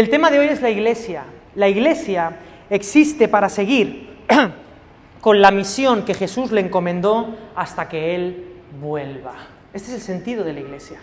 el tema de hoy es la iglesia. La iglesia existe para seguir con la misión que Jesús le encomendó hasta que Él vuelva. Este es el sentido de la iglesia.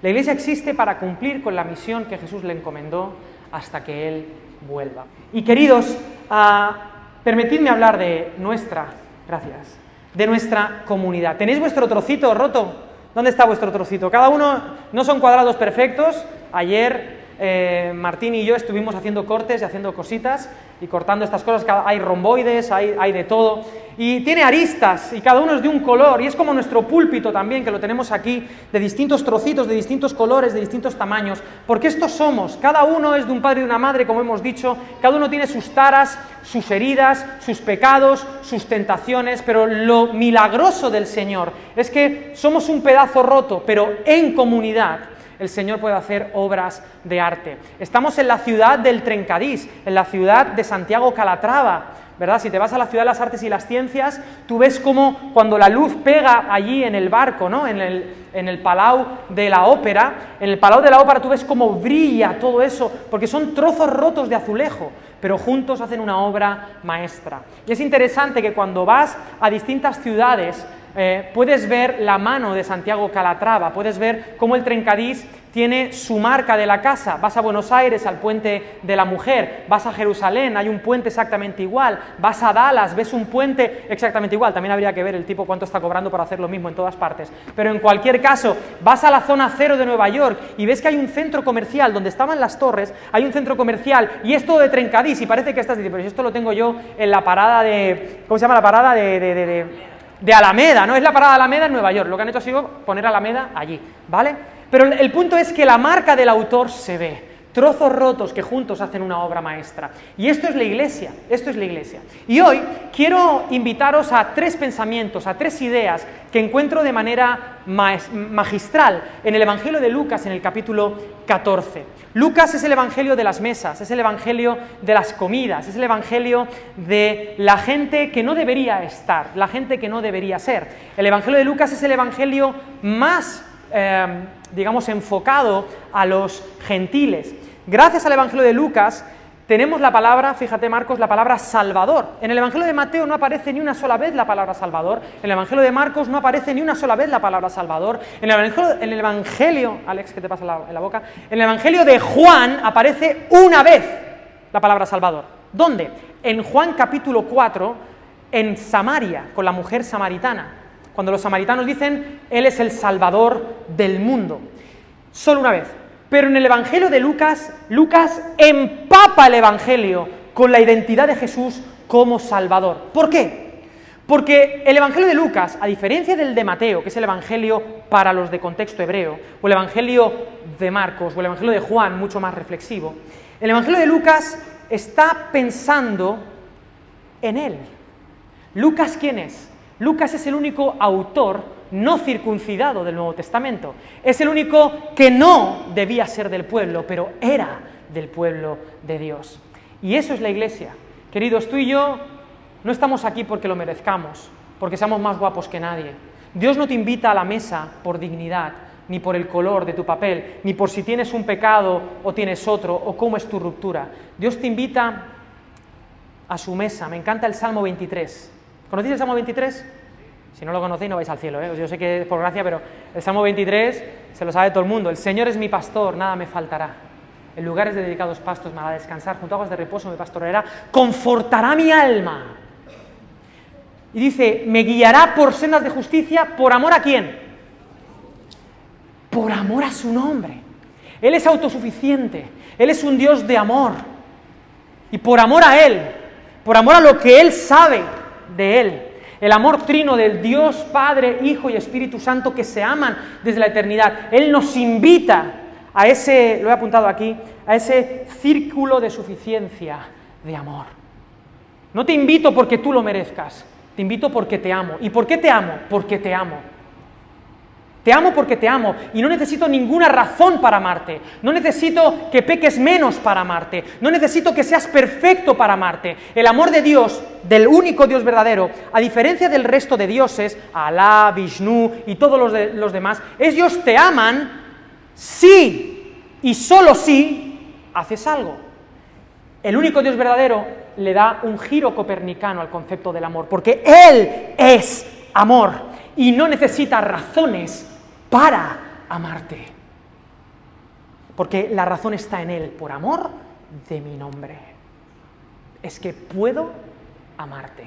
La iglesia existe para cumplir con la misión que Jesús le encomendó hasta que Él vuelva. Y queridos, ah, permitidme hablar de nuestra, gracias, de nuestra comunidad. ¿Tenéis vuestro trocito roto? ¿Dónde está vuestro trocito? Cada uno, no son cuadrados perfectos. Ayer eh, Martín y yo estuvimos haciendo cortes y haciendo cositas y cortando estas cosas, hay romboides, hay, hay, de todo, y tiene aristas y cada uno es de un color, y es como nuestro púlpito también, que lo tenemos aquí, de distintos trocitos, de distintos colores, de distintos tamaños, porque estos somos, cada uno es de un padre y de una madre, como hemos dicho, cada uno tiene sus taras, sus heridas, sus pecados, sus tentaciones, pero lo milagroso del Señor es que somos un pedazo roto, pero en comunidad el Señor puede hacer obras de arte. Estamos en la ciudad del Trencadís, en la ciudad de Santiago Calatrava, ¿verdad? Si te vas a la ciudad de las artes y las ciencias, tú ves cómo cuando la luz pega allí en el barco, ¿no? En el, en el palau de la ópera, en el palau de la ópera tú ves cómo brilla todo eso, porque son trozos rotos de azulejo, pero juntos hacen una obra maestra. Y es interesante que cuando vas a distintas ciudades, eh, puedes ver la mano de Santiago Calatrava, puedes ver cómo el Trencadís tiene su marca de la casa. Vas a Buenos Aires, al puente de la mujer, vas a Jerusalén, hay un puente exactamente igual, vas a Dallas, ves un puente exactamente igual. También habría que ver el tipo cuánto está cobrando para hacer lo mismo en todas partes. Pero en cualquier caso, vas a la zona cero de Nueva York y ves que hay un centro comercial donde estaban las torres, hay un centro comercial y es todo de Trencadís y parece que estás diciendo, pero si esto lo tengo yo en la parada de, ¿cómo se llama la parada? de de Alameda, ¿no? Es la parada de Alameda en Nueva York. Lo que han hecho ha sido poner Alameda allí, ¿vale? Pero el punto es que la marca del autor se ve trozos rotos que juntos hacen una obra maestra. Y esto es la iglesia, esto es la iglesia. Y hoy quiero invitaros a tres pensamientos, a tres ideas que encuentro de manera magistral en el Evangelio de Lucas en el capítulo 14. Lucas es el Evangelio de las mesas, es el Evangelio de las comidas, es el Evangelio de la gente que no debería estar, la gente que no debería ser. El Evangelio de Lucas es el Evangelio más, eh, digamos, enfocado a los gentiles. Gracias al Evangelio de Lucas tenemos la palabra, fíjate Marcos, la palabra Salvador. En el Evangelio de Mateo no aparece ni una sola vez la palabra Salvador. En el Evangelio de Marcos no aparece ni una sola vez la palabra Salvador. En el Evangelio, en el evangelio Alex, ¿qué te pasa en la boca? En el Evangelio de Juan aparece una vez la palabra Salvador. ¿Dónde? En Juan capítulo 4, en Samaria, con la mujer samaritana. Cuando los samaritanos dicen, Él es el Salvador del mundo. Solo una vez. Pero en el Evangelio de Lucas, Lucas empapa el Evangelio con la identidad de Jesús como Salvador. ¿Por qué? Porque el Evangelio de Lucas, a diferencia del de Mateo, que es el Evangelio para los de contexto hebreo, o el Evangelio de Marcos, o el Evangelio de Juan, mucho más reflexivo, el Evangelio de Lucas está pensando en él. ¿Lucas quién es? Lucas es el único autor no circuncidado del Nuevo Testamento. Es el único que no debía ser del pueblo, pero era del pueblo de Dios. Y eso es la iglesia. Queridos, tú y yo no estamos aquí porque lo merezcamos, porque seamos más guapos que nadie. Dios no te invita a la mesa por dignidad, ni por el color de tu papel, ni por si tienes un pecado o tienes otro, o cómo es tu ruptura. Dios te invita a su mesa. Me encanta el Salmo 23. ¿Conocéis el Salmo 23? Si no lo conocéis no vais al cielo, ¿eh? yo sé que es por gracia, pero el Salmo 23 se lo sabe todo el mundo. El Señor es mi pastor, nada me faltará. En lugares de dedicados pastos me hará descansar, junto a aguas de reposo me pastoreará, confortará mi alma. Y dice, me guiará por sendas de justicia, ¿por amor a quién? Por amor a su nombre. Él es autosuficiente, Él es un Dios de amor. Y por amor a Él, por amor a lo que Él sabe de Él, el amor trino del Dios Padre, Hijo y Espíritu Santo que se aman desde la eternidad. Él nos invita a ese, lo he apuntado aquí, a ese círculo de suficiencia de amor. No te invito porque tú lo merezcas, te invito porque te amo. ¿Y por qué te amo? Porque te amo. Te amo porque te amo y no necesito ninguna razón para amarte. No necesito que peques menos para amarte. No necesito que seas perfecto para amarte. El amor de Dios, del único Dios verdadero, a diferencia del resto de dioses, Alá, Vishnu y todos los, los demás, ellos te aman sí y solo sí haces algo. El único Dios verdadero le da un giro copernicano al concepto del amor, porque Él es amor y no necesita razones para amarte. Porque la razón está en Él, por amor de mi nombre. Es que puedo amarte.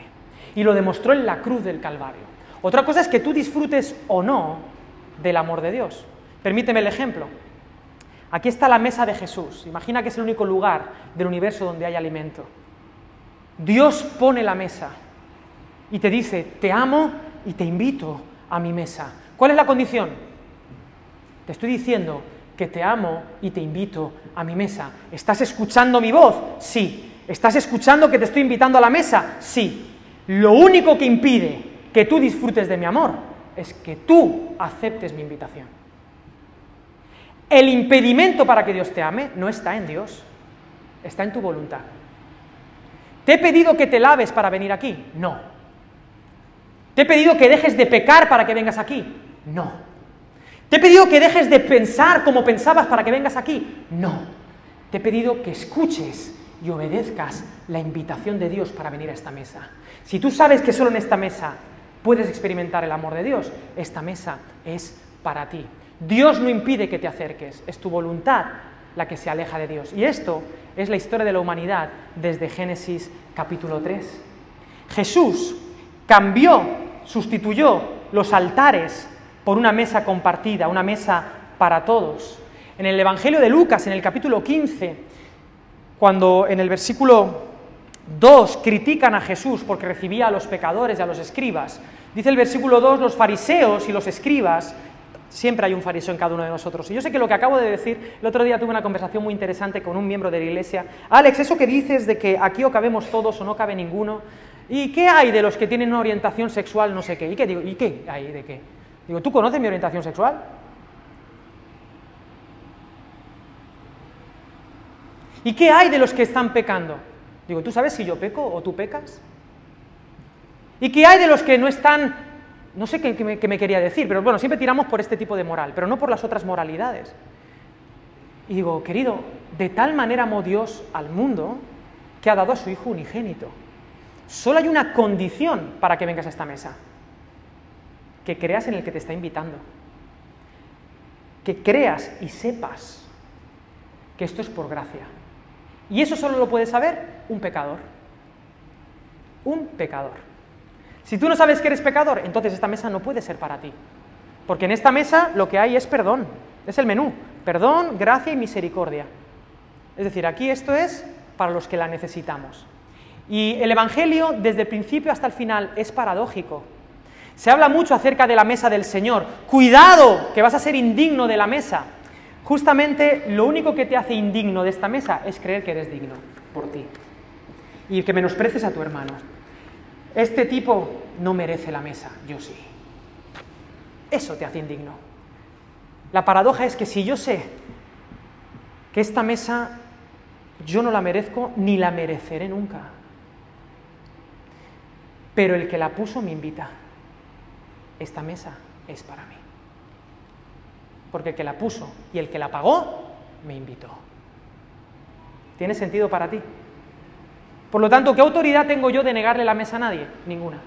Y lo demostró en la cruz del Calvario. Otra cosa es que tú disfrutes o no del amor de Dios. Permíteme el ejemplo. Aquí está la mesa de Jesús. Imagina que es el único lugar del universo donde hay alimento. Dios pone la mesa y te dice, te amo y te invito a mi mesa. ¿Cuál es la condición? Te estoy diciendo que te amo y te invito a mi mesa. ¿Estás escuchando mi voz? Sí. ¿Estás escuchando que te estoy invitando a la mesa? Sí. Lo único que impide que tú disfrutes de mi amor es que tú aceptes mi invitación. El impedimento para que Dios te ame no está en Dios, está en tu voluntad. ¿Te he pedido que te laves para venir aquí? No. ¿Te he pedido que dejes de pecar para que vengas aquí? No. ¿Te he pedido que dejes de pensar como pensabas para que vengas aquí? No. Te he pedido que escuches y obedezcas la invitación de Dios para venir a esta mesa. Si tú sabes que solo en esta mesa puedes experimentar el amor de Dios, esta mesa es para ti. Dios no impide que te acerques, es tu voluntad la que se aleja de Dios. Y esto es la historia de la humanidad desde Génesis capítulo 3. Jesús cambió, sustituyó los altares por una mesa compartida, una mesa para todos. En el Evangelio de Lucas, en el capítulo 15, cuando en el versículo 2 critican a Jesús porque recibía a los pecadores y a los escribas, dice el versículo 2, los fariseos y los escribas, siempre hay un fariseo en cada uno de nosotros. Y yo sé que lo que acabo de decir, el otro día tuve una conversación muy interesante con un miembro de la iglesia, Alex, eso que dices de que aquí o cabemos todos o no cabe ninguno, ¿y qué hay de los que tienen una orientación sexual no sé qué? ¿Y qué? ¿Y qué hay de qué? Digo, ¿tú conoces mi orientación sexual? ¿Y qué hay de los que están pecando? Digo, ¿tú sabes si yo peco o tú pecas? ¿Y qué hay de los que no están... No sé qué, me, me quería decir, pero bueno, siempre tiramos por este tipo de moral, pero no por las otras moralidades. Y digo, querido, de tal manera amó Dios al mundo que ha dado a su Hijo unigénito. Solo hay una condición para que vengas a esta mesa que creas en el que te está invitando, que creas y sepas que esto es por gracia. Y eso solo lo puede saber un pecador. Un pecador. Si tú no sabes que eres pecador, entonces esta mesa no puede ser para ti. Porque en esta mesa lo que hay es perdón, es el menú. Perdón, gracia y misericordia. Es decir, aquí esto es para los que la necesitamos. Y el Evangelio, desde el principio hasta el final, es paradójico. Se habla mucho acerca de la mesa del Señor. Cuidado, que vas a ser indigno de la mesa. Justamente lo único que te hace indigno de esta mesa es creer que eres digno por ti. Y que menospreces a tu hermano. Este tipo no merece la mesa, yo sí. Eso te hace indigno. La paradoja es que si yo sé que esta mesa yo no la merezco ni la mereceré nunca, pero el que la puso me invita esta mesa es para mí. Porque el que la puso y el que la pagó, me invitó. ¿Tiene sentido para ti? Por lo tanto, ¿qué autoridad tengo yo de negarle la mesa a nadie? Ninguna.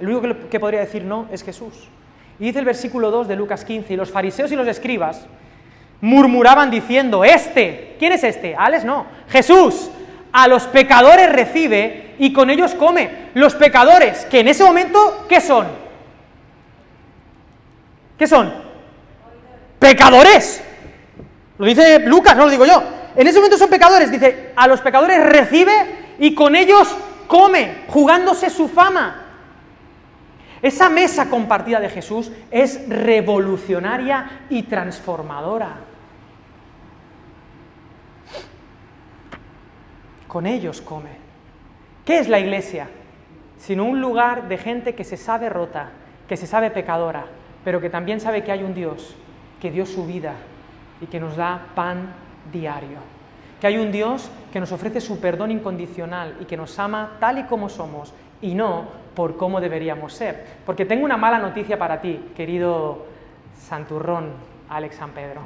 El único que podría decir no es Jesús. Y dice el versículo 2 de Lucas 15, y los fariseos y los escribas murmuraban diciendo, este, ¿quién es este? Alex no, Jesús, a los pecadores recibe y con ellos come. Los pecadores, que en ese momento, ¿qué son? ¿Qué son? Pecadores. Lo dice Lucas, no lo digo yo. En ese momento son pecadores. Dice, a los pecadores recibe y con ellos come, jugándose su fama. Esa mesa compartida de Jesús es revolucionaria y transformadora. Con ellos come. ¿Qué es la iglesia? Sino un lugar de gente que se sabe rota, que se sabe pecadora, pero que también sabe que hay un Dios que dio su vida y que nos da pan diario. Que hay un Dios que nos ofrece su perdón incondicional y que nos ama tal y como somos y no por cómo deberíamos ser. Porque tengo una mala noticia para ti, querido santurrón Alex San Pedro.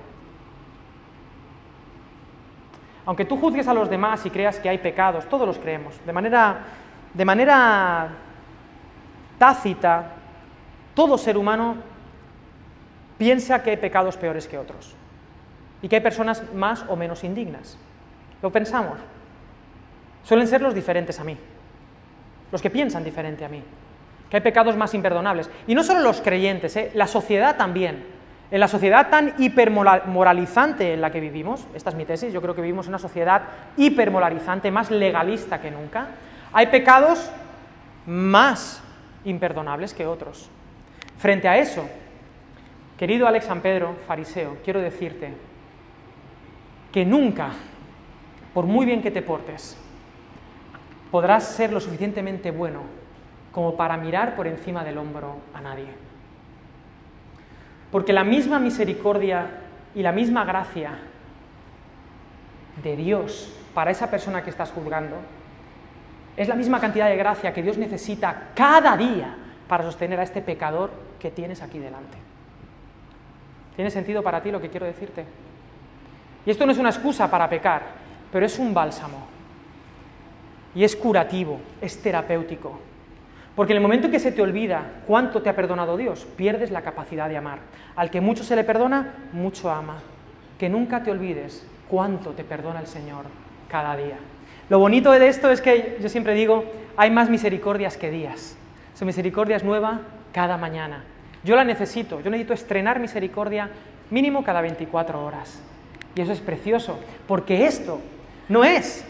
Aunque tú juzgues a los demás y creas que hay pecados, todos los creemos, de manera, de manera tácita, todo ser humano piensa que hay pecados peores que otros y que hay personas más o menos indignas. Lo pensamos. Suelen ser los diferentes a mí, los que piensan diferente a mí, que hay pecados más imperdonables. Y no solo los creyentes, ¿eh? la sociedad también. En la sociedad tan hipermoralizante en la que vivimos, esta es mi tesis, yo creo que vivimos en una sociedad hipermoralizante, más legalista que nunca, hay pecados más imperdonables que otros. Frente a eso, querido Alex San Pedro, fariseo, quiero decirte que nunca, por muy bien que te portes, podrás ser lo suficientemente bueno como para mirar por encima del hombro a nadie. Porque la misma misericordia y la misma gracia de Dios para esa persona que estás juzgando es la misma cantidad de gracia que Dios necesita cada día para sostener a este pecador que tienes aquí delante. ¿Tiene sentido para ti lo que quiero decirte? Y esto no es una excusa para pecar, pero es un bálsamo. Y es curativo, es terapéutico. Porque en el momento que se te olvida cuánto te ha perdonado Dios, pierdes la capacidad de amar. Al que mucho se le perdona, mucho ama. Que nunca te olvides cuánto te perdona el Señor cada día. Lo bonito de esto es que yo siempre digo, hay más misericordias que días. Su misericordia es nueva cada mañana. Yo la necesito, yo necesito estrenar misericordia mínimo cada 24 horas. Y eso es precioso, porque esto no es,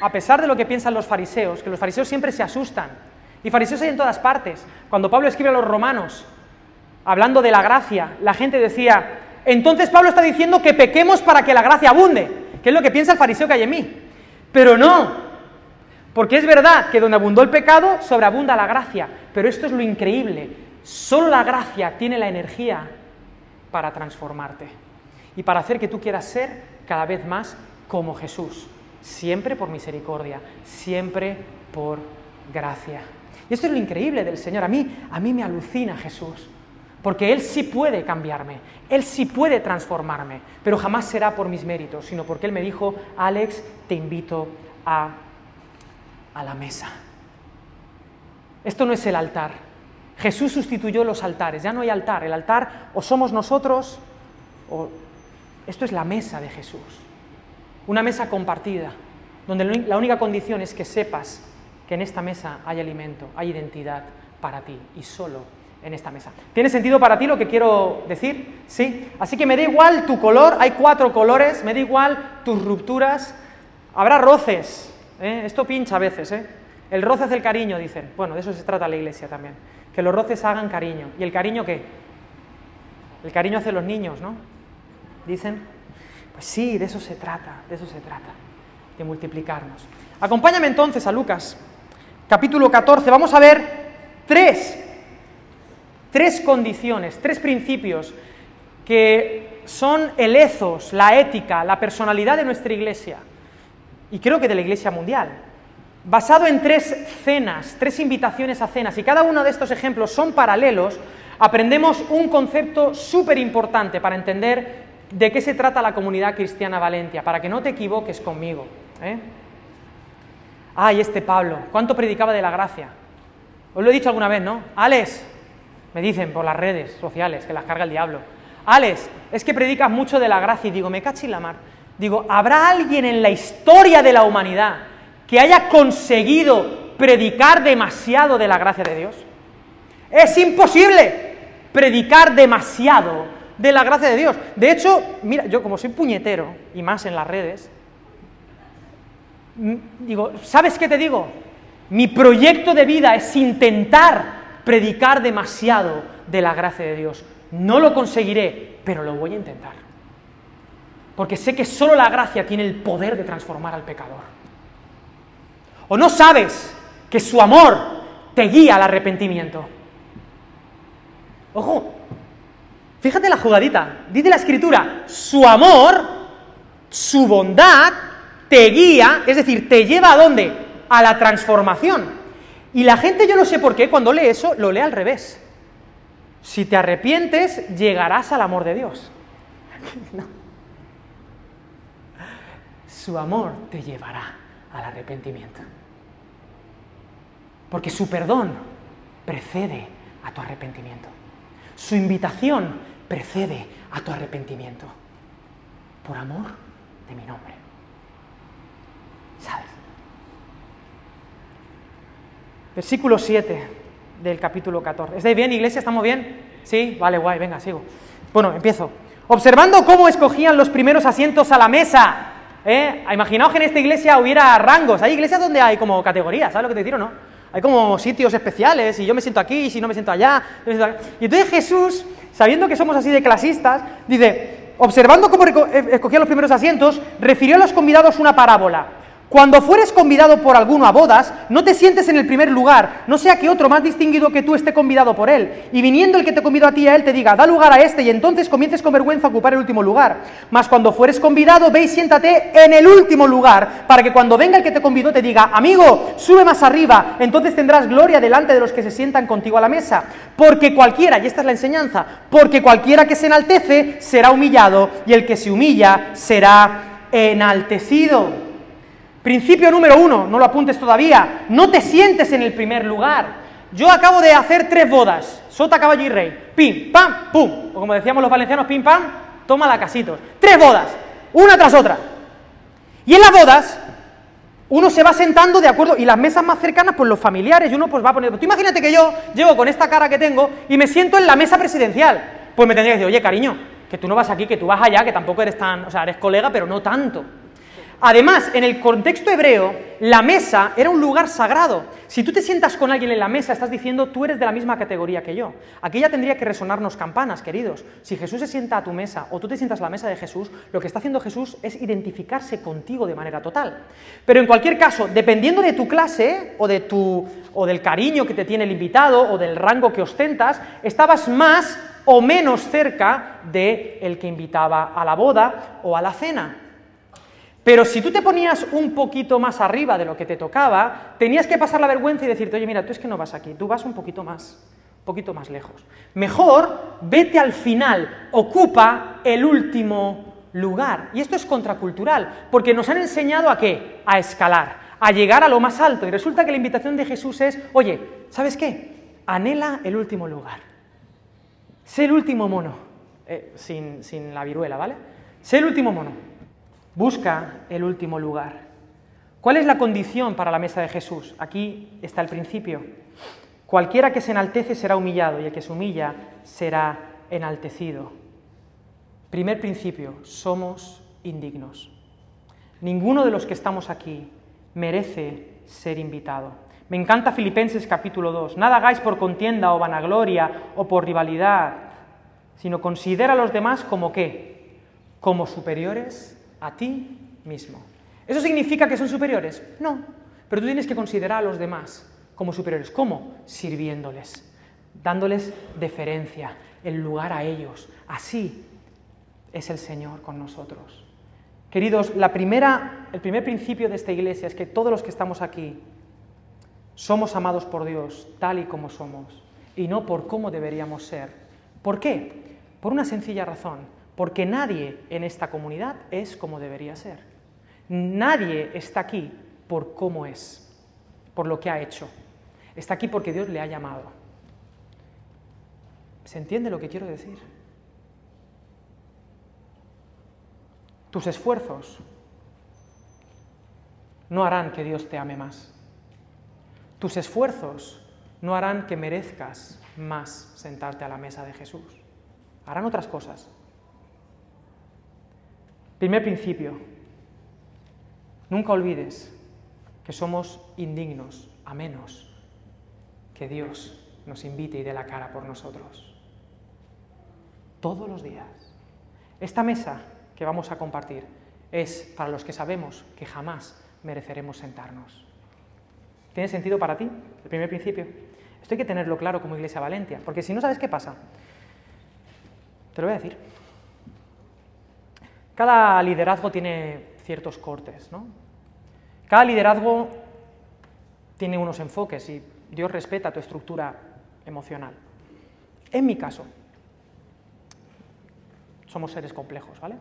a pesar de lo que piensan los fariseos, que los fariseos siempre se asustan, y fariseos hay en todas partes. Cuando Pablo escribe a los romanos, hablando de la gracia, la gente decía, entonces Pablo está diciendo que pequemos para que la gracia abunde, que es lo que piensa el fariseo que hay en mí. Pero no, porque es verdad que donde abundó el pecado, sobreabunda la gracia, pero esto es lo increíble, solo la gracia tiene la energía para transformarte y para hacer que tú quieras ser cada vez más como Jesús, siempre por misericordia, siempre por gracia. Y esto es lo increíble del Señor. A mí, a mí me alucina Jesús, porque Él sí puede cambiarme, Él sí puede transformarme, pero jamás será por mis méritos, sino porque Él me dijo, Alex, te invito a, a la mesa. Esto no es el altar. Jesús sustituyó los altares, ya no hay altar. El altar o somos nosotros o esto es la mesa de Jesús, una mesa compartida, donde la única condición es que sepas que en esta mesa hay alimento, hay identidad para ti y solo en esta mesa. ¿Tiene sentido para ti lo que quiero decir? Sí. Así que me da igual tu color, hay cuatro colores, me da igual tus rupturas, habrá roces, ¿eh? esto pincha a veces, ¿eh? el roce hace el cariño, dicen. Bueno, de eso se trata la iglesia también, que los roces hagan cariño. ¿Y el cariño qué? El cariño hace los niños, ¿no? dicen. Pues sí, de eso se trata, de eso se trata, de multiplicarnos. Acompáñame entonces a Lucas, capítulo 14. Vamos a ver tres, tres condiciones, tres principios que son el ethos, la ética, la personalidad de nuestra iglesia y creo que de la iglesia mundial. Basado en tres cenas, tres invitaciones a cenas, y cada uno de estos ejemplos son paralelos, aprendemos un concepto súper importante para entender ¿De qué se trata la comunidad cristiana Valencia? Para que no te equivoques conmigo. ¿eh? Ay, este Pablo, ¿cuánto predicaba de la gracia? Os lo he dicho alguna vez, ¿no? Alex, me dicen por las redes sociales que las carga el diablo. Alex, es que predicas mucho de la gracia y digo, me cachi la mar. Digo, ¿habrá alguien en la historia de la humanidad que haya conseguido predicar demasiado de la gracia de Dios? Es imposible predicar demasiado de la gracia de Dios. De hecho, mira, yo como soy puñetero, y más en las redes, digo, ¿sabes qué te digo? Mi proyecto de vida es intentar predicar demasiado de la gracia de Dios. No lo conseguiré, pero lo voy a intentar. Porque sé que solo la gracia tiene el poder de transformar al pecador. ¿O no sabes que su amor te guía al arrepentimiento? Ojo, Fíjate la jugadita. Dice la escritura, su amor, su bondad, te guía, es decir, te lleva a dónde? A la transformación. Y la gente, yo no sé por qué, cuando lee eso, lo lee al revés. Si te arrepientes, llegarás al amor de Dios. su amor te llevará al arrepentimiento. Porque su perdón precede a tu arrepentimiento. Su invitación precede a tu arrepentimiento. Por amor de mi nombre. ¿Sabes? Versículo 7 del capítulo 14. ¿Estáis bien, iglesia? ¿Estamos bien? Sí, vale, guay, venga, sigo. Bueno, empiezo. Observando cómo escogían los primeros asientos a la mesa. ¿eh? Imaginaos que en esta iglesia hubiera rangos. Hay iglesias donde hay como categorías, ¿sabes lo que te digo, no? Hay como sitios especiales y yo me siento aquí, y si no me siento allá. Y entonces Jesús, sabiendo que somos así de clasistas, dice, observando cómo eh, escogían los primeros asientos, refirió a los convidados una parábola. Cuando fueres convidado por alguno a bodas, no te sientes en el primer lugar, no sea que otro más distinguido que tú esté convidado por él, y viniendo el que te convidó a ti a él te diga, da lugar a este, y entonces comiences con vergüenza a ocupar el último lugar. Mas cuando fueres convidado, ve y siéntate en el último lugar, para que cuando venga el que te convidó te diga, amigo, sube más arriba, entonces tendrás gloria delante de los que se sientan contigo a la mesa. Porque cualquiera, y esta es la enseñanza, porque cualquiera que se enaltece será humillado, y el que se humilla será enaltecido. Principio número uno, no lo apuntes todavía, no te sientes en el primer lugar. Yo acabo de hacer tres bodas, sota, caballo y rey, pim, pam, pum, o como decíamos los valencianos, pim, pam, toma la casitos. Tres bodas, una tras otra. Y en las bodas, uno se va sentando de acuerdo, y las mesas más cercanas, pues los familiares, y uno pues va a poner... Tú imagínate que yo llego con esta cara que tengo y me siento en la mesa presidencial. Pues me tendría que decir, oye, cariño, que tú no vas aquí, que tú vas allá, que tampoco eres tan... O sea, eres colega, pero no tanto. Además, en el contexto hebreo, la mesa era un lugar sagrado. Si tú te sientas con alguien en la mesa, estás diciendo, tú eres de la misma categoría que yo. Aquí ya tendría que resonarnos campanas, queridos. Si Jesús se sienta a tu mesa o tú te sientas a la mesa de Jesús, lo que está haciendo Jesús es identificarse contigo de manera total. Pero en cualquier caso, dependiendo de tu clase o, de tu, o del cariño que te tiene el invitado o del rango que ostentas, estabas más o menos cerca de el que invitaba a la boda o a la cena. Pero si tú te ponías un poquito más arriba de lo que te tocaba, tenías que pasar la vergüenza y decirte, oye, mira, tú es que no vas aquí, tú vas un poquito más, un poquito más lejos. Mejor vete al final, ocupa el último lugar. Y esto es contracultural, porque nos han enseñado a qué? A escalar, a llegar a lo más alto. Y resulta que la invitación de Jesús es, oye, ¿sabes qué? Anhela el último lugar. Sé el último mono, eh, sin, sin la viruela, ¿vale? Sé el último mono. Busca el último lugar. ¿Cuál es la condición para la mesa de Jesús? Aquí está el principio. Cualquiera que se enaltece será humillado y el que se humilla será enaltecido. Primer principio, somos indignos. Ninguno de los que estamos aquí merece ser invitado. Me encanta Filipenses capítulo 2. Nada hagáis por contienda o vanagloria o por rivalidad, sino considera a los demás como qué? Como superiores a ti mismo. ¿Eso significa que son superiores? No, pero tú tienes que considerar a los demás como superiores. ¿Cómo? Sirviéndoles, dándoles deferencia, el lugar a ellos. Así es el Señor con nosotros. Queridos, la primera, el primer principio de esta iglesia es que todos los que estamos aquí somos amados por Dios tal y como somos y no por cómo deberíamos ser. ¿Por qué? Por una sencilla razón porque nadie en esta comunidad es como debería ser. Nadie está aquí por cómo es, por lo que ha hecho. Está aquí porque Dios le ha llamado. ¿Se entiende lo que quiero decir? Tus esfuerzos no harán que Dios te ame más. Tus esfuerzos no harán que merezcas más sentarte a la mesa de Jesús. Harán otras cosas, Primer principio, nunca olvides que somos indignos a menos que Dios nos invite y dé la cara por nosotros. Todos los días. Esta mesa que vamos a compartir es para los que sabemos que jamás mereceremos sentarnos. ¿Tiene sentido para ti el primer principio? Esto hay que tenerlo claro como Iglesia Valentia, porque si no sabes qué pasa, te lo voy a decir. Cada liderazgo tiene ciertos cortes, ¿no? Cada liderazgo tiene unos enfoques y Dios respeta tu estructura emocional. En mi caso, somos seres complejos, ¿vale?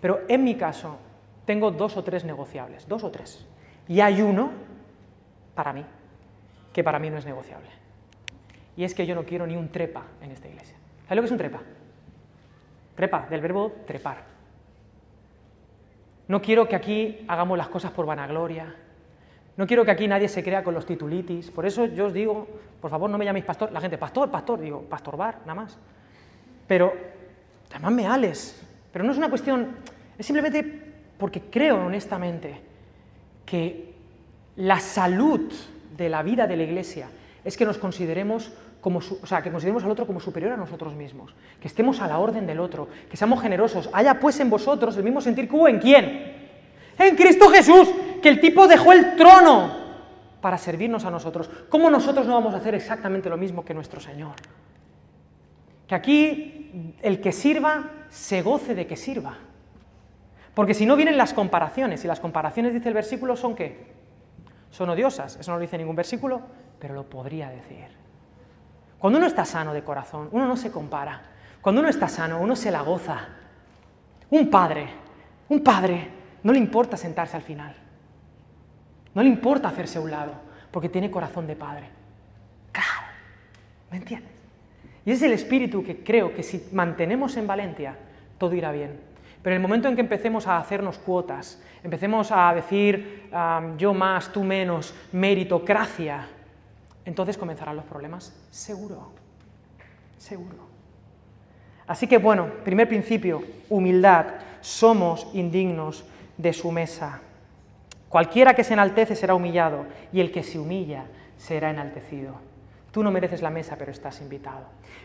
Pero en mi caso, tengo dos o tres negociables, dos o tres. Y hay uno, para mí, que para mí no es negociable. Y es que yo no quiero ni un trepa en esta iglesia. ¿Sabes lo que es un trepa? Trepa, del verbo trepar. No quiero que aquí hagamos las cosas por vanagloria. No quiero que aquí nadie se crea con los titulitis. Por eso yo os digo, por favor, no me llaméis pastor. La gente, pastor, pastor, digo, pastor bar, nada más. Pero llamadme Alex. Pero no es una cuestión, es simplemente porque creo honestamente que la salud de la vida de la iglesia es que nos consideremos o sea, que consideremos al otro como superior a nosotros mismos, que estemos a la orden del otro, que seamos generosos. Haya pues en vosotros el mismo sentir que hubo en quién? En Cristo Jesús, que el tipo dejó el trono para servirnos a nosotros. ¿Cómo nosotros no vamos a hacer exactamente lo mismo que nuestro Señor? Que aquí el que sirva se goce de que sirva. Porque si no vienen las comparaciones, y las comparaciones, dice el versículo, son qué? Son odiosas. Eso no lo dice ningún versículo, pero lo podría decir. Cuando uno está sano de corazón, uno no se compara. Cuando uno está sano, uno se la goza. Un padre, un padre, no le importa sentarse al final. No le importa hacerse a un lado, porque tiene corazón de padre. Claro, ¿me entiendes? Y es el espíritu que creo que si mantenemos en Valencia, todo irá bien. Pero en el momento en que empecemos a hacernos cuotas, empecemos a decir yo más, tú menos, meritocracia, entonces comenzarán los problemas, seguro, seguro. Así que bueno, primer principio, humildad, somos indignos de su mesa. Cualquiera que se enaltece será humillado y el que se humilla será enaltecido. Tú no mereces la mesa, pero estás invitado.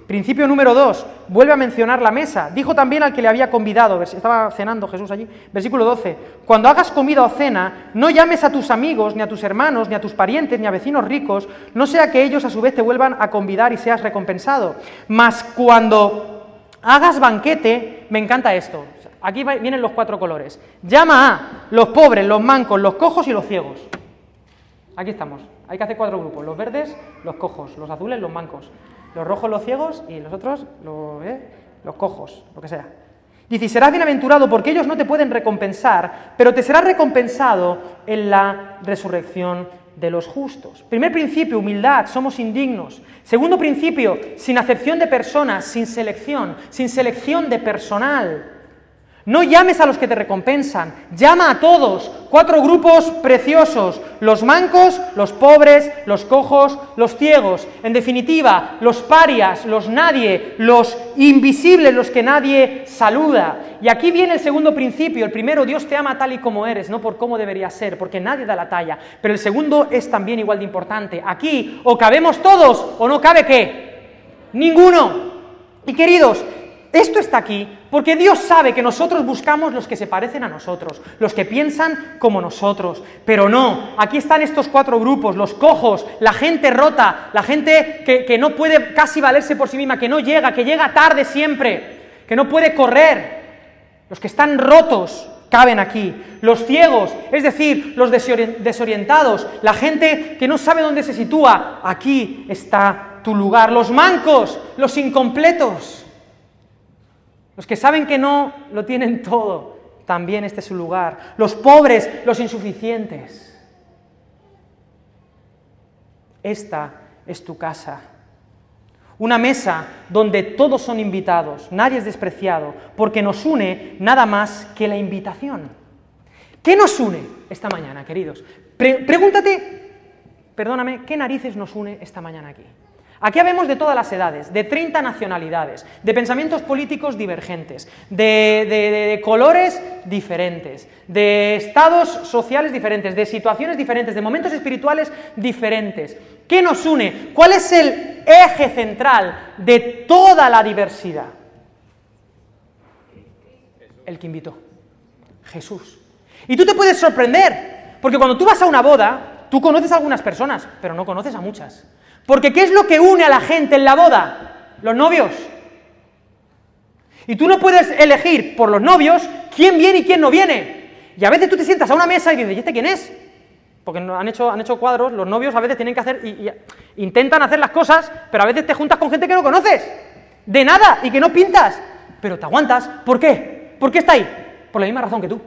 Principio número dos, vuelve a mencionar la mesa. Dijo también al que le había convidado, estaba cenando Jesús allí, versículo 12, cuando hagas comida o cena, no llames a tus amigos, ni a tus hermanos, ni a tus parientes, ni a vecinos ricos, no sea que ellos a su vez te vuelvan a convidar y seas recompensado. Mas cuando hagas banquete, me encanta esto, aquí vienen los cuatro colores, llama a los pobres, los mancos, los cojos y los ciegos. Aquí estamos. Hay que hacer cuatro grupos. Los verdes, los cojos. Los azules, los mancos. Los rojos, los ciegos. Y los otros, los, ¿eh? los cojos, lo que sea. Dice, y serás bienaventurado porque ellos no te pueden recompensar, pero te será recompensado en la resurrección de los justos. Primer principio, humildad, somos indignos. Segundo principio, sin acepción de personas, sin selección, sin selección de personal. No llames a los que te recompensan, llama a todos. Cuatro grupos preciosos, los mancos, los pobres, los cojos, los ciegos. En definitiva, los parias, los nadie, los invisibles, los que nadie saluda. Y aquí viene el segundo principio. El primero, Dios te ama tal y como eres, no por cómo deberías ser, porque nadie da la talla. Pero el segundo es también igual de importante. Aquí o cabemos todos o no cabe qué. Ninguno. Y queridos, esto está aquí porque Dios sabe que nosotros buscamos los que se parecen a nosotros, los que piensan como nosotros. Pero no, aquí están estos cuatro grupos, los cojos, la gente rota, la gente que, no puede casi valerse por sí misma, que no llega, que llega tarde siempre, que no puede correr. Los que están rotos caben aquí. Los ciegos, es decir, los desorientados, la gente que no sabe dónde se sitúa, aquí está tu lugar. Los mancos, los incompletos. Los que saben que no lo tienen todo, también este es su lugar. Los pobres, los insuficientes. Esta es tu casa. Una mesa donde todos son invitados, nadie es despreciado, porque nos une nada más que la invitación. ¿Qué nos une esta mañana, queridos? pregúntate, perdóname, ¿qué narices nos une esta mañana aquí? Aquí habemos de todas las edades, de 30 nacionalidades, de pensamientos políticos divergentes, de, colores diferentes, de estados sociales diferentes, de situaciones diferentes, de momentos espirituales diferentes. ¿Qué nos une? ¿Cuál es el eje central de toda la diversidad? El que invitó, Jesús. Y tú te puedes sorprender, porque cuando tú vas a una boda, tú conoces a algunas personas, pero no conoces a muchas. Porque ¿qué es lo que une a la gente en la boda? Los novios. Y tú no puedes elegir por los novios quién viene y quién no viene. Y a veces tú te sientas a una mesa y dices, ¿y este quién es? Porque han hecho, han hecho cuadros, los novios a veces tienen que hacer, y, intentan hacer las cosas, pero a veces te juntas con gente que no conoces, de nada, y que no pintas, pero te aguantas. ¿Por qué? ¿Por qué está ahí? Por la misma razón que tú.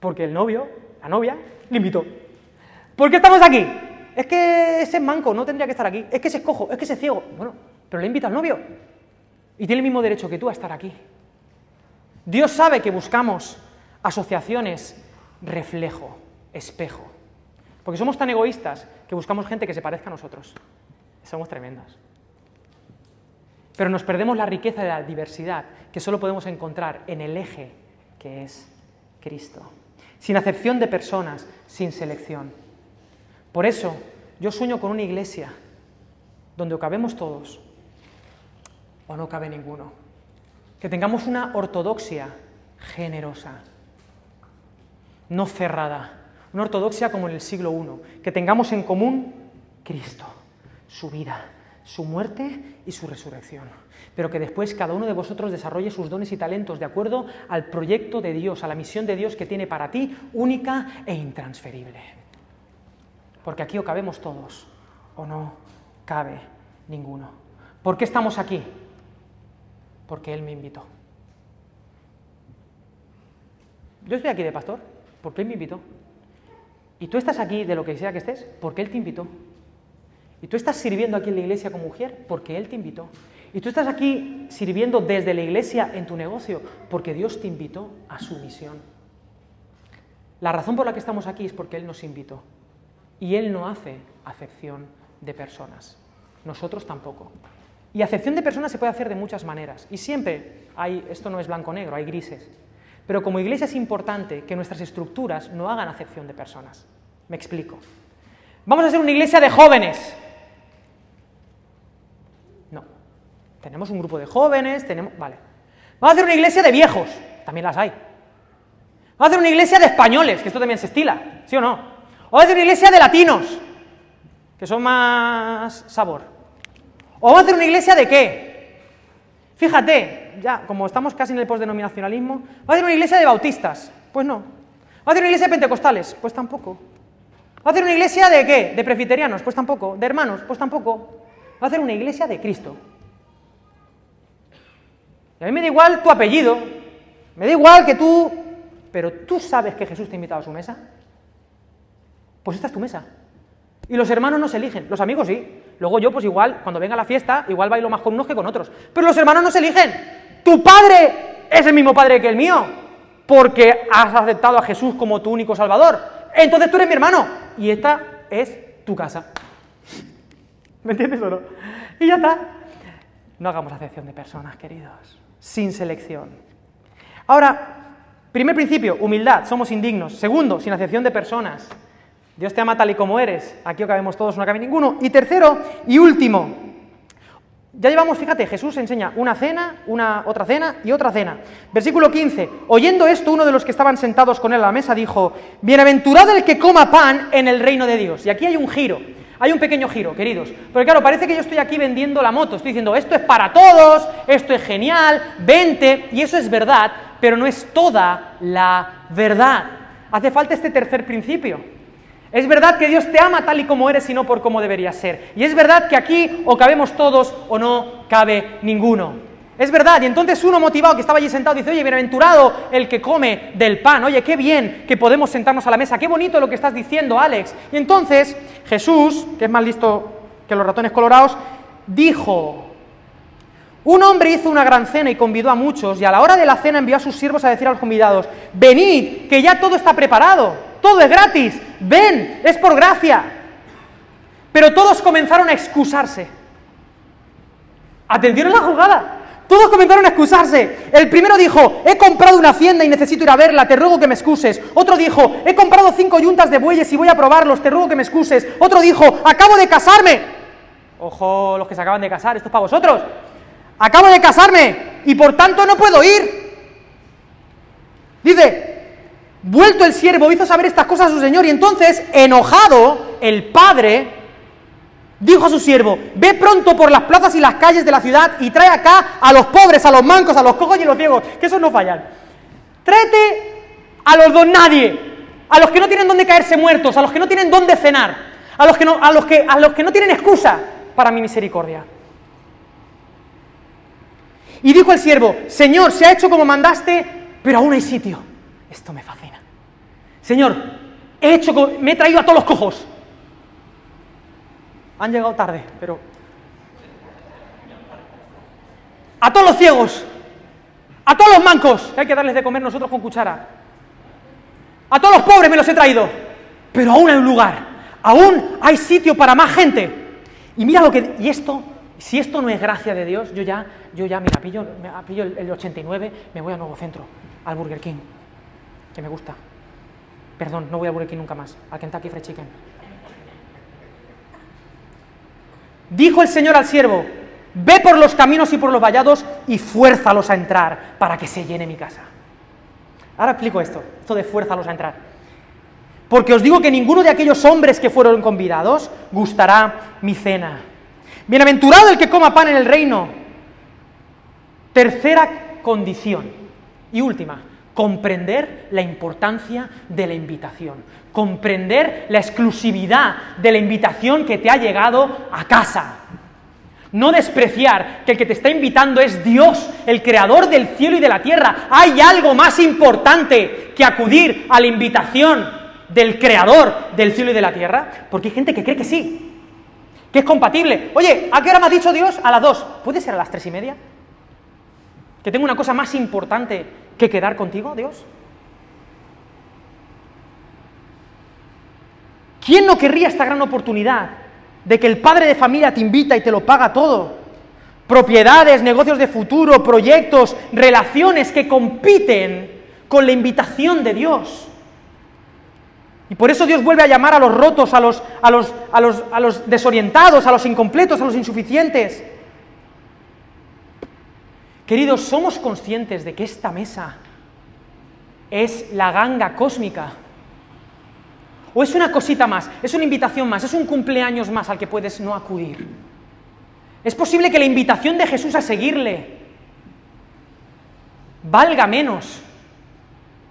Porque el novio, la novia, le invitó. ¿Por qué estamos aquí? Es que ese es manco, no tendría que estar aquí. Es que ese es cojo, es que ese es ciego. Bueno, pero le invita al novio. Y tiene el mismo derecho que tú a estar aquí. Dios sabe que buscamos asociaciones, reflejo, espejo. Porque somos tan egoístas que buscamos gente que se parezca a nosotros. Somos tremendos. Pero nos perdemos la riqueza de la diversidad que solo podemos encontrar en el eje que es Cristo. Sin acepción de personas, sin selección. Por eso yo sueño con una iglesia donde cabemos todos o no cabe ninguno. Que tengamos una ortodoxia generosa, no cerrada, una ortodoxia como en el siglo I, que tengamos en común Cristo, su vida, su muerte y su resurrección. Pero que después cada uno de vosotros desarrolle sus dones y talentos de acuerdo al proyecto de Dios, a la misión de Dios que tiene para ti, única e intransferible. Porque aquí o cabemos todos o no cabe ninguno. ¿Por qué estamos aquí? Porque Él me invitó. Yo estoy aquí de pastor porque Él me invitó. Y tú estás aquí de lo que sea que estés porque Él te invitó. Y tú estás sirviendo aquí en la iglesia como mujer porque Él te invitó. Y tú estás aquí sirviendo desde la iglesia en tu negocio porque Dios te invitó a su misión. La razón por la que estamos aquí es porque Él nos invitó. Y Él no hace acepción de personas. Nosotros tampoco. Y acepción de personas se puede hacer de muchas maneras. Y siempre hay, esto no es blanco-negro, hay grises. Pero como iglesia es importante que nuestras estructuras no hagan acepción de personas. Me explico. Vamos a ser una iglesia de jóvenes. Tenemos un grupo de jóvenes, tenemos... Vale. Vamos a hacer una iglesia de viejos, también las hay. Vamos a hacer una iglesia de españoles, que esto también se estila, ¿sí o no? Vamos a hacer una iglesia de latinos, que son más sabor. ¿O vamos a hacer una iglesia de qué? Fíjate, ya, como estamos casi en el postdenominacionalismo, ¿vamos a hacer una iglesia de bautistas? Pues no. ¿Vamos a hacer una iglesia de pentecostales? Pues tampoco. ¿Vamos a hacer una iglesia de qué? ¿De presbiterianos? Pues tampoco. ¿De hermanos? Pues tampoco. ¿Vamos a hacer una iglesia de Cristo? a mí me da igual tu apellido, me da igual que tú, pero tú sabes que Jesús te ha invitado a su mesa. Pues esta es tu mesa. Y los hermanos no se eligen, los amigos sí. Luego yo, pues igual, cuando venga la fiesta, igual bailo más con unos que con otros. Pero los hermanos no se eligen. Tu padre es el mismo padre que el mío, porque has aceptado a Jesús como tu único salvador. Entonces tú eres mi hermano. Y esta es tu casa. ¿Me entiendes o no? Y ya está. No hagamos acepción de personas, queridos sin selección. Ahora, primer principio, humildad, somos indignos. Segundo, sin acepción de personas. Dios te ama tal y como eres. Aquí o cabemos todos, no cabe ninguno. Y tercero y último, ya llevamos, fíjate, Jesús enseña una cena, una otra cena y otra cena. Versículo 15. Oyendo esto, uno de los que estaban sentados con él a la mesa dijo: Bienaventurado el que coma pan en el reino de Dios. Y aquí hay un giro. Hay un pequeño giro, queridos. Porque claro, parece que yo estoy aquí vendiendo la moto. Estoy diciendo, esto es para todos, esto es genial, vente. Y eso es verdad, pero no es toda la verdad. Hace falta este tercer principio. Es verdad que Dios te ama tal y como eres y no por cómo debería ser. Y es verdad que aquí o cabemos todos o no cabe ninguno. Es verdad, y entonces uno motivado que estaba allí sentado dice, oye, bienaventurado el que come del pan, oye, qué bien que podemos sentarnos a la mesa, qué bonito lo que estás diciendo, Alex. Y entonces Jesús, que es más listo que los ratones colorados, dijo, un hombre hizo una gran cena y convidó a muchos, y a la hora de la cena envió a sus siervos a decir a los convidados, venid, que ya todo está preparado, todo es gratis, ven, es por gracia. Pero todos comenzaron a excusarse. ¿Atendieron la jugada? Todos comenzaron a excusarse. El primero dijo, he comprado una hacienda y necesito ir a verla, te ruego que me excuses. Otro dijo, he comprado cinco yuntas de bueyes y voy a probarlos, te ruego que me excuses. Otro dijo, acabo de casarme. Ojo, los que se acaban de casar, esto es para vosotros. Acabo de casarme y por tanto no puedo ir. Dice, vuelto el siervo, hizo saber estas cosas a su señor y entonces, enojado, el padre dijo a su siervo, ve pronto por las plazas y las calles de la ciudad y trae acá a los pobres, a los mancos, a los cojos y a los ciegos, que esos no fallan. Tráete a los dos nadie, a los que no tienen dónde caerse muertos, a los que no tienen dónde cenar, a los que no, a los que, a los que no tienen excusa para mi misericordia. Y dijo el siervo, Señor, se ha hecho como mandaste, pero aún hay sitio. Esto me fascina. Señor, he hecho, me he traído a todos los cojos. Han llegado tarde, pero... A todos los ciegos, a todos los mancos, que hay que darles de comer nosotros con cuchara. A todos los pobres me los he traído. Pero aún hay un lugar, aún hay sitio para más gente. Y mira lo que... Y esto, si esto no es gracia de Dios, yo ya, yo ya, mira, pillo, pillo el, el 89, me voy a Nuevo Centro, al Burger King, que me gusta. Perdón, no voy a Burger King nunca más, al Kentucky Fried Chicken. Dijo el Señor al siervo, ve por los caminos y por los vallados y fuérzalos a entrar para que se llene mi casa. Ahora explico esto, esto de fuérzalos a entrar. Porque os digo que ninguno de aquellos hombres que fueron convidados gustará mi cena. Bienaventurado el que coma pan en el reino. Tercera condición y última, comprender la importancia de la invitación, comprender la exclusividad de la invitación que te ha llegado a casa. No despreciar que el que te está invitando es Dios, el creador del cielo y de la tierra. Hay algo más importante que acudir a la invitación del creador del cielo y de la tierra, porque hay gente que cree que sí, que es compatible. Oye, ¿a qué hora me ha dicho Dios? A las dos. ¿Puede ser a las tres y media? ¿Que tengo una cosa más importante que quedar contigo, Dios? ¿Quién no querría esta gran oportunidad de que el padre de familia te invita y te lo paga todo? Propiedades, negocios de futuro, proyectos, relaciones que compiten con la invitación de Dios. Y por eso Dios vuelve a llamar a los rotos, a los, a los, a los, a los desorientados, a los incompletos, a los insuficientes. Queridos, ¿somos conscientes de que esta mesa es la ganga cósmica? ¿O es una cosita más? ¿Es una invitación más? ¿Es un cumpleaños más al que puedes no acudir? ¿Es posible que la invitación de Jesús a seguirle valga menos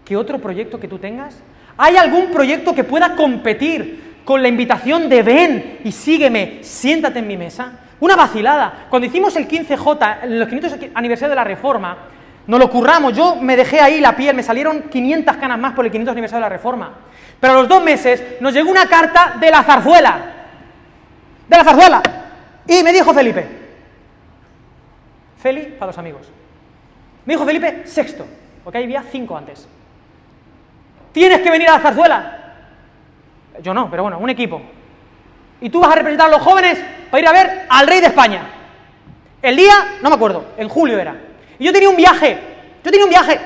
que otro proyecto que tú tengas? ¿Hay algún proyecto que pueda competir con la invitación de ven y sígueme, siéntate en mi mesa? Una vacilada. Cuando hicimos el 15J, en los 500 aniversario de la Reforma, nos lo curramos. Yo me dejé ahí la piel, me salieron 500 canas más por el 500 aniversario de la Reforma. Pero a los dos meses nos llegó una carta de la zarzuela. De la zarzuela. Y me dijo Felipe. Feli para los amigos. Me dijo Felipe sexto, porque ahí había cinco antes. Tienes que venir a la zarzuela. Yo no, pero bueno, un equipo. Y tú vas a representar a los jóvenes para ir a ver al rey de España. El día, no me acuerdo, en julio era. Y yo tenía un viaje, yo tenía un viaje.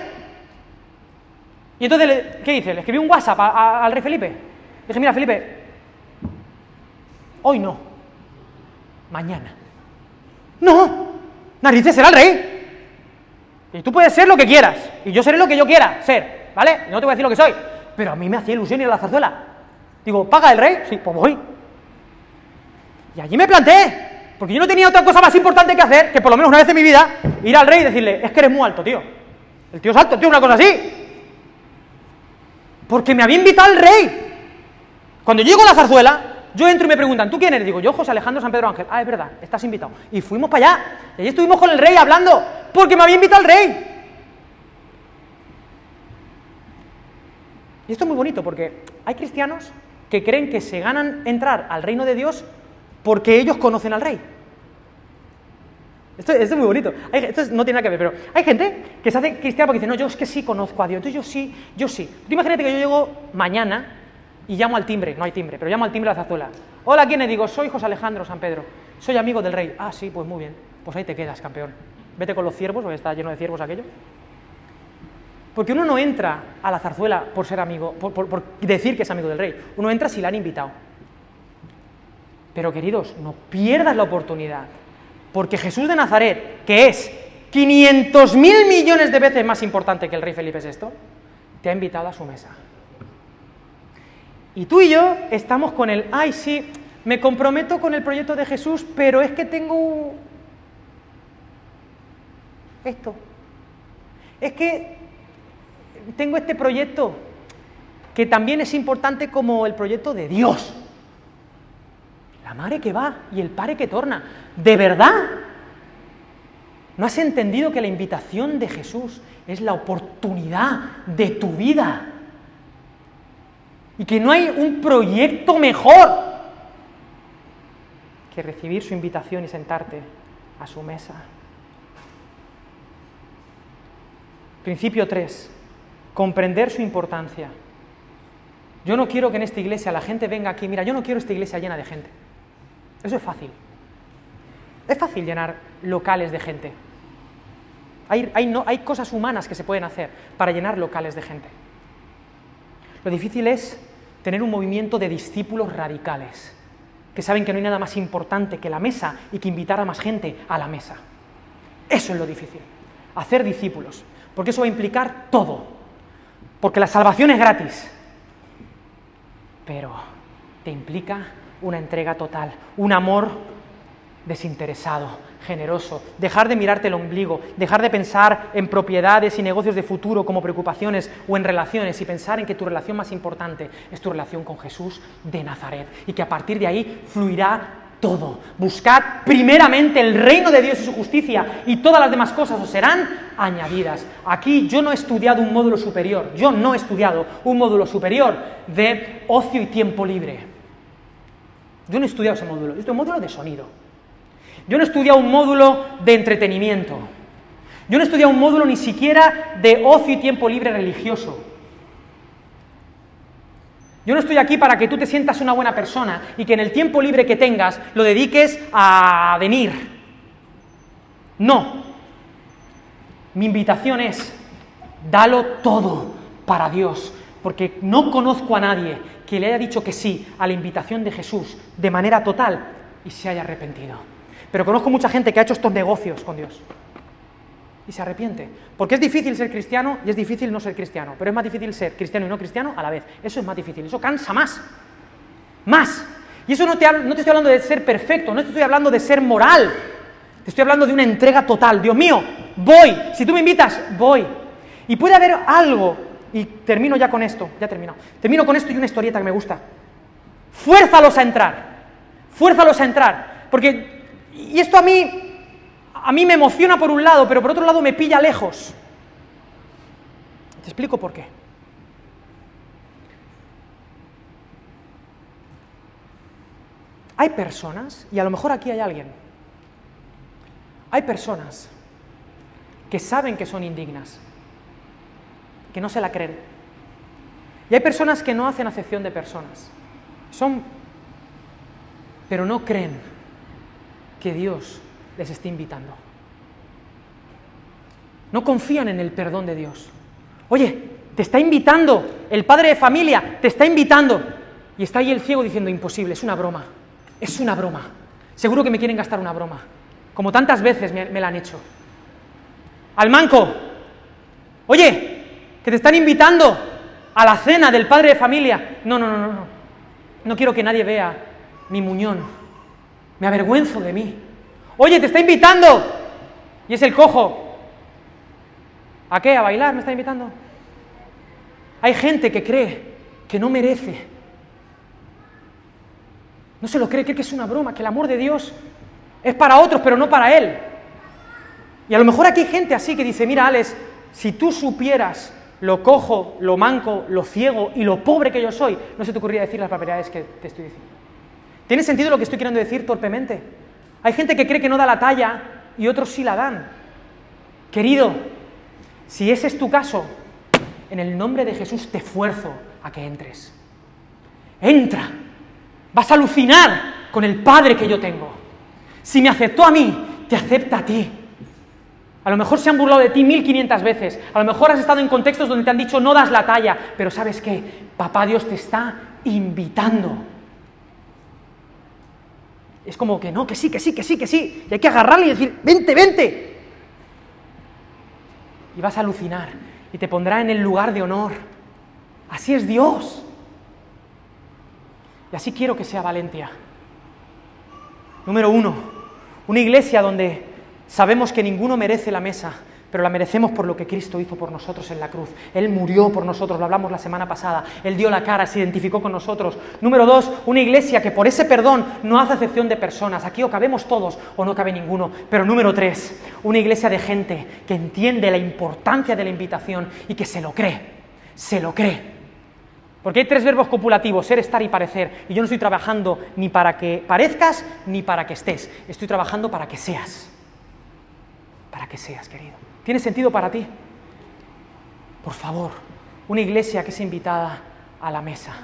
Y entonces, ¿qué hice? Le escribí un WhatsApp al rey Felipe. Le dije, mira, Felipe, hoy no, mañana. No, narices será el rey. Y tú puedes ser lo que quieras, y yo seré lo que yo quiera ser, ¿vale? No te voy a decir lo que soy, pero a mí me hacía ilusión ir a la zarzuela. Digo, ¿paga el rey? Sí, pues voy. Y allí me planté, porque yo no tenía otra cosa más importante que hacer que por lo menos una vez en mi vida ir al rey y decirle, es que eres muy alto, tío. El tío es alto, tío, una cosa así. Porque me había invitado el rey. Cuando llego a la zarzuela, yo entro y me preguntan, ¿tú quién eres? Digo, yo José Alejandro San Pedro Ángel. Ah, es verdad, estás invitado. Y fuimos para allá. Y allí estuvimos con el rey hablando, porque me había invitado el rey. Y esto es muy bonito, porque hay cristianos que creen que se ganan entrar al reino de Dios porque ellos conocen al rey. Esto, es muy bonito. esto no tiene nada que ver, pero hay gente que se hace cristiana porque dice, no, yo es que sí conozco a Dios, entonces yo sí, yo sí. Tú imagínate que yo llego mañana y llamo al timbre, no hay timbre, pero llamo al timbre de la zazuela. Hola, ¿quién es? Digo, soy José Alejandro San Pedro, soy amigo del rey. Ah, sí, pues muy bien, pues ahí te quedas, campeón. Vete con los ciervos, porque está lleno de ciervos aquello. Porque uno no entra a la zarzuela por ser amigo, por, por decir que es amigo del rey, uno entra si le han invitado. Pero queridos, no pierdas la oportunidad, porque Jesús de Nazaret, que es 500 mil millones de veces más importante que el rey Felipe VI, te ha invitado a su mesa. Y tú y yo estamos con el, ay, sí, me comprometo con el proyecto de Jesús, pero es que tengo esto. Es que tengo este proyecto que también es importante como el proyecto de Dios. La madre que va y el padre que torna. ¿De verdad? ¿No has entendido que la invitación de Jesús es la oportunidad de tu vida? Y que no hay un proyecto mejor que recibir su invitación y sentarte a su mesa. Principio 3. Comprender su importancia. Yo no quiero que en esta iglesia la gente venga aquí, mira, yo no quiero esta iglesia llena de gente. Eso es fácil. Es fácil llenar locales de gente. Hay, hay cosas humanas que se pueden hacer para llenar locales de gente. Lo difícil es tener un movimiento de discípulos radicales, que saben que no hay nada más importante que la mesa y que invitar a más gente a la mesa. Eso es lo difícil, hacer discípulos, porque eso va a implicar todo, porque la salvación es gratis, pero te implica una entrega total, un amor desinteresado, generoso, dejar de mirarte el ombligo, dejar de pensar en propiedades y negocios de futuro como preocupaciones o en relaciones y pensar en que tu relación más importante es tu relación con Jesús de Nazaret y que a partir de ahí fluirá todo. Buscad primeramente el reino de Dios y su justicia y todas las demás cosas os serán añadidas. Aquí yo no he estudiado un módulo superior, yo no he estudiado un módulo superior de ocio y tiempo libre. Yo no he estudiado ese módulo, he un módulo de sonido. Yo no he estudiado un módulo de entretenimiento. Yo no he estudiado un módulo ni siquiera de ocio y tiempo libre religioso. Yo no estoy aquí para que tú te sientas una buena persona y que en el tiempo libre que tengas lo dediques a venir. No. Mi invitación es, dalo todo para Dios, porque no conozco a nadie que le haya dicho que sí a la invitación de Jesús de manera total y se haya arrepentido. Pero conozco mucha gente que ha hecho estos negocios con Dios y se arrepiente. Porque es difícil ser cristiano y es difícil no ser cristiano. Pero es más difícil ser cristiano y no cristiano a la vez. Eso es más difícil. Eso cansa más. Más. Y eso no te, no te estoy hablando de ser perfecto, no te estoy hablando de ser moral. Te estoy hablando de una entrega total. Dios mío, voy. Si tú me invitas, voy. Y puede haber algo, y termino ya con esto, ya termino. Termino con esto y una historieta que me gusta. Fuérzalos a entrar. Fuérzalos a entrar. Porque y esto a mí, a mí me emociona por un lado, pero por otro lado me pilla lejos. Te explico por qué. Hay personas, y a lo mejor aquí hay alguien, hay personas que saben que son indignas, que no se la creen. Y hay personas que no hacen acepción de personas. Son, pero no creen que Dios les esté invitando. No confían en el perdón de Dios. Oye, te está invitando, el padre de familia te está invitando. Y está ahí el ciego diciendo, imposible, es una broma, es una broma. Seguro que me quieren gastar una broma, como tantas veces me, me la han hecho. Al manco, oye, que te están invitando a la cena del padre de familia. No, no, no, no, no. No quiero que nadie vea mi muñón, me avergüenzo de mí. Oye, te está invitando. Y es el cojo. ¿A qué? ¿A bailar? ¿Me está invitando? Hay gente que cree que no merece. No se lo cree, cree que es una broma, que el amor de Dios es para otros, pero no para Él. Y a lo mejor aquí hay gente así que dice, mira, Alex, si tú supieras lo cojo, lo manco, lo ciego y lo pobre que yo soy, no se te ocurriría decir las propiedades que te estoy diciendo. ¿Tiene sentido lo que estoy queriendo decir torpemente? Hay gente que cree que no da la talla y otros sí la dan. Querido, si ese es tu caso, en el nombre de Jesús te esfuerzo a que entres. Entra. Vas a alucinar con el Padre que yo tengo. Si me aceptó a mí, te acepta a ti. A lo mejor se han burlado de ti 1500 veces. A lo mejor has estado en contextos donde te han dicho no das la talla. Pero ¿sabes qué? Papá Dios te está invitando es como que no, que sí, que sí, que sí, que sí. Y hay que agarrarle y decir, vente, vente. Y vas a alucinar y te pondrá en el lugar de honor. Así es Dios. Y así quiero que sea Valencia. Número uno, una iglesia donde sabemos que ninguno merece la mesa, pero la merecemos por lo que Cristo hizo por nosotros en la cruz. Él murió por nosotros, lo hablamos la semana pasada, Él dio la cara, se identificó con nosotros. Número dos, una iglesia que por ese perdón no hace acepción de personas. Aquí o cabemos todos o no cabe ninguno. Pero número tres, una iglesia de gente que entiende la importancia de la invitación y que se lo cree, se lo cree. Porque hay tres verbos copulativos, ser, estar y parecer. Y yo no estoy trabajando ni para que parezcas ni para que estés. Estoy trabajando para que seas. Para que seas, querido. ¿Tiene sentido para ti? Por favor, una iglesia que es invitada a la mesa.